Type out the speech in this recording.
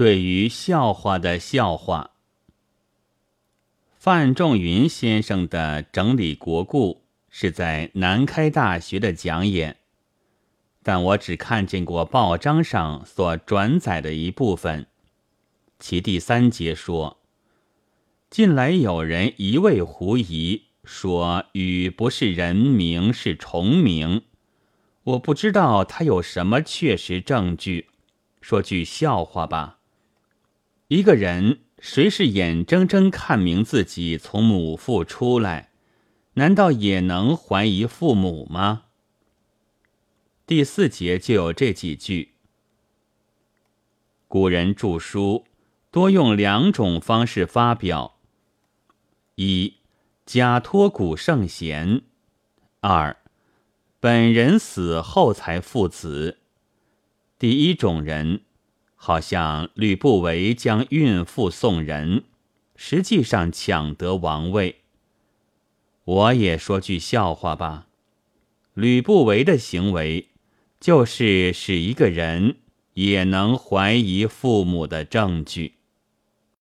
对于笑话的笑话。范仲云先生的整理国故是在南开大学的讲演，但我只看见过报章上所转载的一部分。其第三节说，近来有人一味狐疑，说禹不是人名，是重名。我不知道他有什么确实证据。说句笑话吧，一个人。谁是眼睁睁看明自己从母腹出来，难道也能怀疑父母吗？第四节就有这几句。古人著书多用两种方式发表：一，假托古圣贤；二，本人死后才父子。第一种人。好像吕不韦将孕妇送人，实际上抢得王位。我也说句笑话吧，吕不韦的行为，就是使一个人也能怀疑父母的证据。